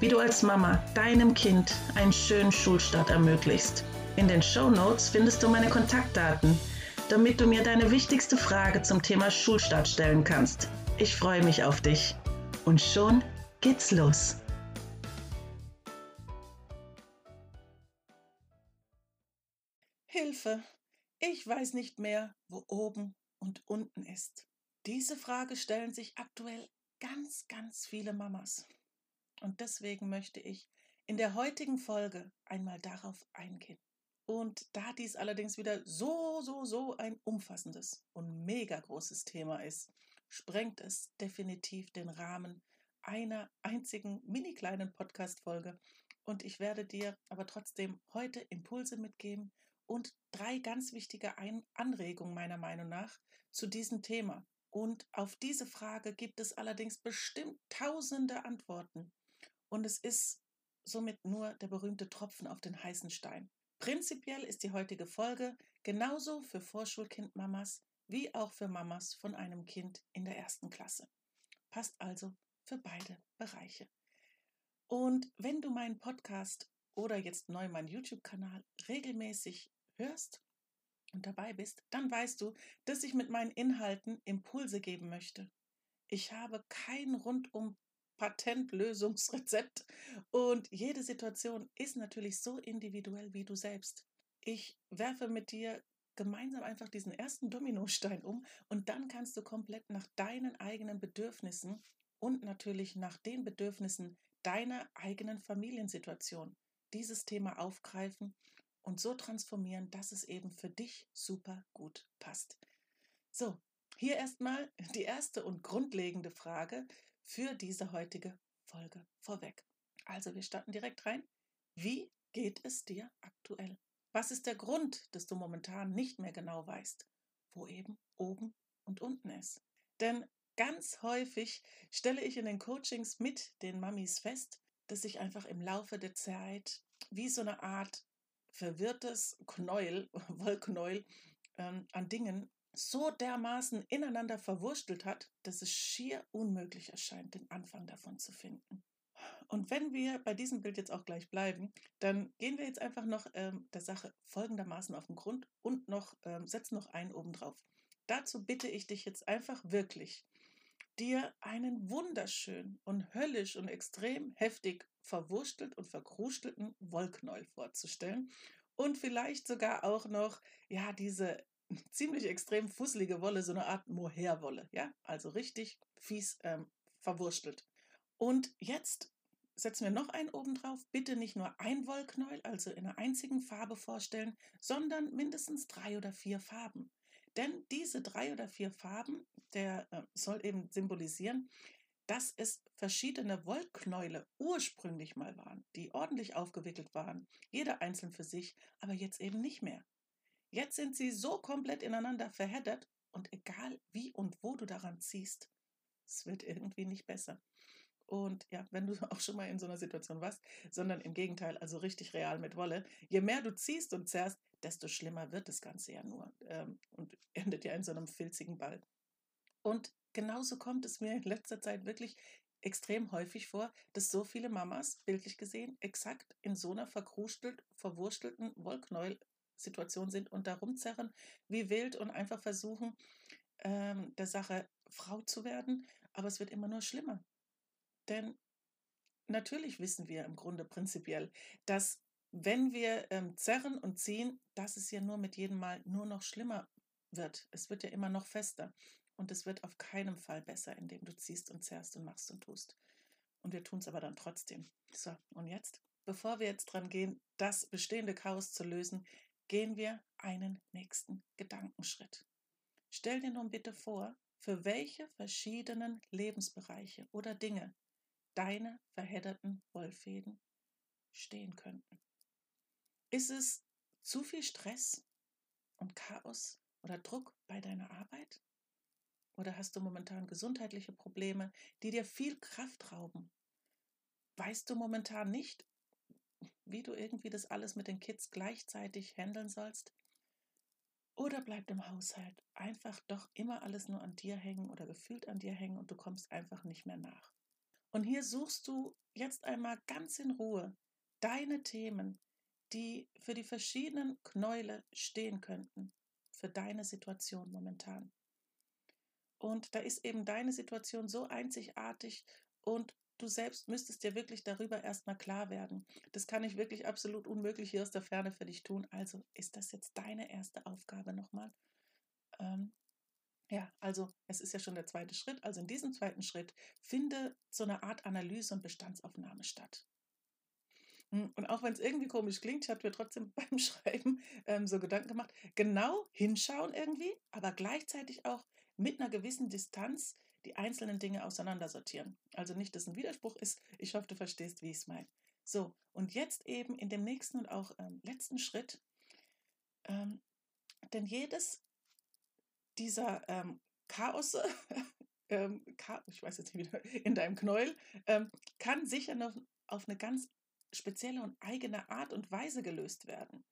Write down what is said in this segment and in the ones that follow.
wie du als Mama deinem Kind einen schönen Schulstart ermöglichst. In den Show Notes findest du meine Kontaktdaten, damit du mir deine wichtigste Frage zum Thema Schulstart stellen kannst. Ich freue mich auf dich. Und schon geht's los. Hilfe! Ich weiß nicht mehr, wo oben und unten ist. Diese Frage stellen sich aktuell ganz, ganz viele Mamas. Und deswegen möchte ich in der heutigen Folge einmal darauf eingehen. Und da dies allerdings wieder so, so, so ein umfassendes und mega großes Thema ist, sprengt es definitiv den Rahmen einer einzigen mini kleinen Podcast-Folge. Und ich werde dir aber trotzdem heute Impulse mitgeben und drei ganz wichtige Anregungen meiner Meinung nach zu diesem Thema. Und auf diese Frage gibt es allerdings bestimmt tausende Antworten. Und es ist somit nur der berühmte Tropfen auf den heißen Stein. Prinzipiell ist die heutige Folge genauso für Vorschulkindmamas wie auch für Mamas von einem Kind in der ersten Klasse. Passt also für beide Bereiche. Und wenn du meinen Podcast oder jetzt neu meinen YouTube-Kanal regelmäßig hörst und dabei bist, dann weißt du, dass ich mit meinen Inhalten Impulse geben möchte. Ich habe kein rundum Patentlösungsrezept. Und jede Situation ist natürlich so individuell wie du selbst. Ich werfe mit dir gemeinsam einfach diesen ersten Dominostein um und dann kannst du komplett nach deinen eigenen Bedürfnissen und natürlich nach den Bedürfnissen deiner eigenen Familiensituation dieses Thema aufgreifen und so transformieren, dass es eben für dich super gut passt. So, hier erstmal die erste und grundlegende Frage, für diese heutige Folge vorweg. Also wir starten direkt rein. Wie geht es dir aktuell? Was ist der Grund, dass du momentan nicht mehr genau weißt, wo eben oben und unten ist? Denn ganz häufig stelle ich in den Coachings mit den Mamis fest, dass sich einfach im Laufe der Zeit wie so eine Art verwirrtes Knäuel, Wollknäuel ähm, an Dingen so dermaßen ineinander verwurstelt hat, dass es schier unmöglich erscheint, den Anfang davon zu finden. Und wenn wir bei diesem Bild jetzt auch gleich bleiben, dann gehen wir jetzt einfach noch ähm, der Sache folgendermaßen auf den Grund und noch ähm, setzen noch einen oben drauf. Dazu bitte ich dich jetzt einfach wirklich, dir einen wunderschönen und höllisch und extrem heftig verwurstelt und verkrustelten Wollknäuel vorzustellen und vielleicht sogar auch noch ja diese ziemlich extrem fusselige Wolle, so eine Art Mohairwolle, ja, also richtig fies ähm, verwurstelt. Und jetzt setzen wir noch einen oben drauf. Bitte nicht nur ein Wollknäuel, also in einer einzigen Farbe vorstellen, sondern mindestens drei oder vier Farben. Denn diese drei oder vier Farben, der äh, soll eben symbolisieren, dass es verschiedene Wollknäule ursprünglich mal waren, die ordentlich aufgewickelt waren, jeder einzeln für sich, aber jetzt eben nicht mehr. Jetzt sind sie so komplett ineinander verheddert und egal wie und wo du daran ziehst, es wird irgendwie nicht besser. Und ja, wenn du auch schon mal in so einer Situation warst, sondern im Gegenteil, also richtig real mit Wolle, je mehr du ziehst und zerrst, desto schlimmer wird das Ganze ja nur ähm, und endet ja in so einem filzigen Ball. Und genauso kommt es mir in letzter Zeit wirklich extrem häufig vor, dass so viele Mamas, bildlich gesehen, exakt in so einer verkrustelt, verwurstelten Wollknäuel Situation sind und da rumzerren wie wild und einfach versuchen, ähm, der Sache Frau zu werden. Aber es wird immer nur schlimmer. Denn natürlich wissen wir im Grunde prinzipiell, dass wenn wir ähm, zerren und ziehen, dass es ja nur mit jedem Mal nur noch schlimmer wird. Es wird ja immer noch fester. Und es wird auf keinen Fall besser, indem du ziehst und zerrst und machst und tust. Und wir tun es aber dann trotzdem. So, und jetzt? Bevor wir jetzt dran gehen, das bestehende Chaos zu lösen, gehen wir einen nächsten Gedankenschritt. Stell dir nun bitte vor, für welche verschiedenen Lebensbereiche oder Dinge deine verhedderten Wollfäden stehen könnten. Ist es zu viel Stress und Chaos oder Druck bei deiner Arbeit? Oder hast du momentan gesundheitliche Probleme, die dir viel Kraft rauben? Weißt du momentan nicht, wie du irgendwie das alles mit den Kids gleichzeitig handeln sollst? Oder bleibt im Haushalt einfach doch immer alles nur an dir hängen oder gefühlt an dir hängen und du kommst einfach nicht mehr nach? Und hier suchst du jetzt einmal ganz in Ruhe deine Themen, die für die verschiedenen Knäule stehen könnten, für deine Situation momentan. Und da ist eben deine Situation so einzigartig und du selbst müsstest dir wirklich darüber erstmal klar werden. Das kann ich wirklich absolut unmöglich hier aus der Ferne für dich tun. Also ist das jetzt deine erste Aufgabe nochmal. Ähm, ja, also es ist ja schon der zweite Schritt. Also in diesem zweiten Schritt finde so eine Art Analyse und Bestandsaufnahme statt. Hm, und auch wenn es irgendwie komisch klingt, ich habe mir trotzdem beim Schreiben ähm, so Gedanken gemacht, genau hinschauen irgendwie, aber gleichzeitig auch mit einer gewissen Distanz die einzelnen Dinge auseinandersortieren. Also nicht, dass ein Widerspruch ist. Ich hoffe, du verstehst, wie ich es meine. So, und jetzt eben in dem nächsten und auch ähm, letzten Schritt, ähm, denn jedes dieser ähm, Chaos, ähm, ich weiß jetzt nicht wieder, in deinem Knäuel, ähm, kann sicher noch auf eine ganz spezielle und eigene Art und Weise gelöst werden.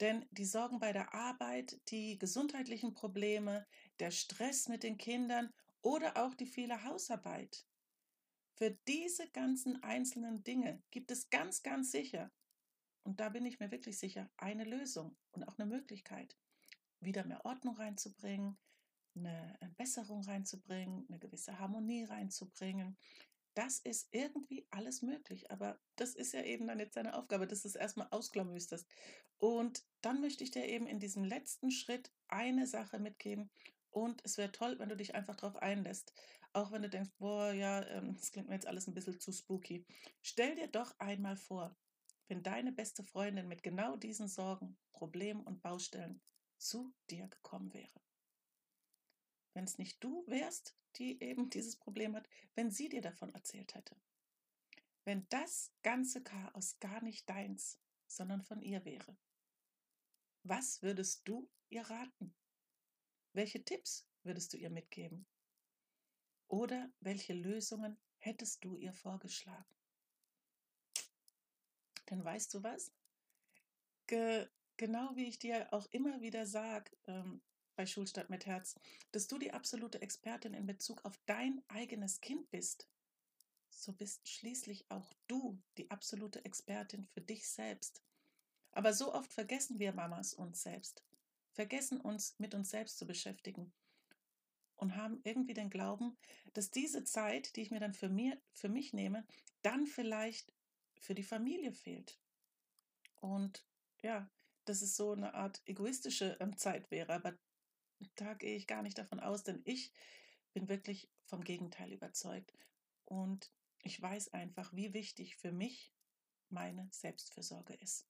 Denn die Sorgen bei der Arbeit, die gesundheitlichen Probleme, der Stress mit den Kindern oder auch die viele Hausarbeit. Für diese ganzen einzelnen Dinge gibt es ganz, ganz sicher, und da bin ich mir wirklich sicher, eine Lösung und auch eine Möglichkeit, wieder mehr Ordnung reinzubringen, eine Besserung reinzubringen, eine gewisse Harmonie reinzubringen. Das ist irgendwie alles möglich, aber das ist ja eben dann jetzt deine Aufgabe, dass du es erstmal ausklamüsterst. Und dann möchte ich dir eben in diesem letzten Schritt eine Sache mitgeben, und es wäre toll, wenn du dich einfach darauf einlässt. Auch wenn du denkst, boah, ja, ähm, das klingt mir jetzt alles ein bisschen zu spooky. Stell dir doch einmal vor, wenn deine beste Freundin mit genau diesen Sorgen, Problemen und Baustellen zu dir gekommen wäre. Wenn es nicht du wärst, die eben dieses Problem hat, wenn sie dir davon erzählt hätte. Wenn das ganze Chaos gar nicht deins, sondern von ihr wäre. Was würdest du ihr raten? Welche Tipps würdest du ihr mitgeben? Oder welche Lösungen hättest du ihr vorgeschlagen? Denn weißt du was? Ge genau wie ich dir auch immer wieder sage ähm, bei Schulstadt mit Herz, dass du die absolute Expertin in Bezug auf dein eigenes Kind bist, so bist schließlich auch du die absolute Expertin für dich selbst. Aber so oft vergessen wir Mamas uns selbst vergessen uns mit uns selbst zu beschäftigen und haben irgendwie den Glauben, dass diese Zeit, die ich mir dann für, mir, für mich nehme, dann vielleicht für die Familie fehlt. Und ja, dass es so eine Art egoistische ähm, Zeit wäre, aber da gehe ich gar nicht davon aus, denn ich bin wirklich vom Gegenteil überzeugt. Und ich weiß einfach, wie wichtig für mich meine Selbstfürsorge ist.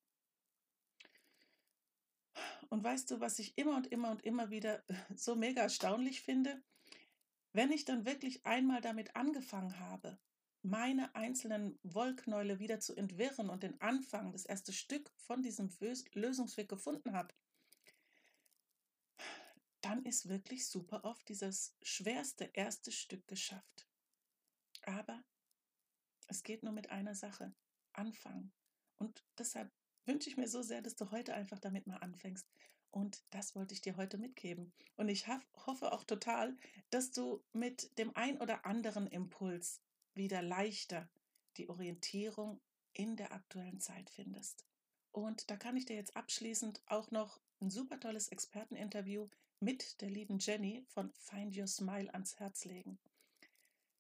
Und weißt du, was ich immer und immer und immer wieder so mega erstaunlich finde? Wenn ich dann wirklich einmal damit angefangen habe, meine einzelnen Wollknäule wieder zu entwirren und den Anfang, das erste Stück von diesem Lösungsweg gefunden habe, dann ist wirklich super oft dieses schwerste erste Stück geschafft. Aber es geht nur mit einer Sache, anfangen. Und deshalb wünsche ich mir so sehr, dass du heute einfach damit mal anfängst. Und das wollte ich dir heute mitgeben. Und ich hoffe auch total, dass du mit dem ein oder anderen Impuls wieder leichter die Orientierung in der aktuellen Zeit findest. Und da kann ich dir jetzt abschließend auch noch ein super tolles Experteninterview mit der lieben Jenny von Find Your Smile ans Herz legen.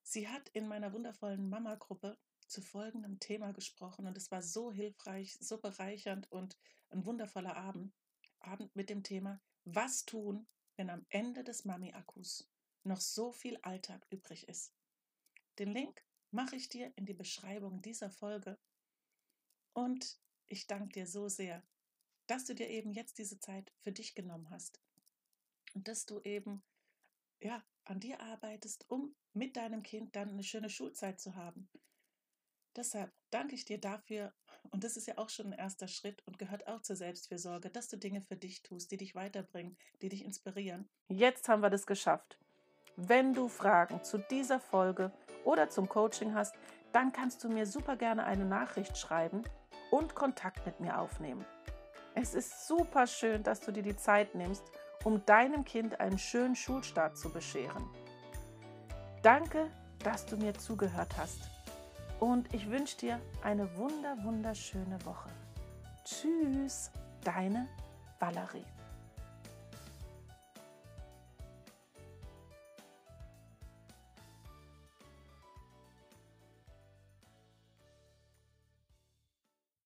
Sie hat in meiner wundervollen Mama-Gruppe zu folgendem Thema gesprochen und es war so hilfreich, so bereichernd und ein wundervoller Abend. Abend mit dem Thema Was tun, wenn am Ende des Mami-Akkus noch so viel Alltag übrig ist. Den Link mache ich dir in die Beschreibung dieser Folge und ich danke dir so sehr, dass du dir eben jetzt diese Zeit für dich genommen hast und dass du eben ja an dir arbeitest, um mit deinem Kind dann eine schöne Schulzeit zu haben Deshalb danke ich dir dafür Und das ist ja auch schon ein erster Schritt und gehört auch zur Selbstfürsorge, dass du Dinge für dich tust, die dich weiterbringen, die dich inspirieren. Jetzt haben wir das geschafft. Wenn du Fragen zu dieser Folge oder zum Coaching hast, dann kannst du mir super gerne eine Nachricht schreiben und Kontakt mit mir aufnehmen. Es ist super schön, dass du dir die Zeit nimmst, um deinem Kind einen schönen Schulstart zu bescheren. Danke, dass du mir zugehört hast und ich wünsche dir eine wunder wunderschöne Woche. Tschüss, deine Valerie.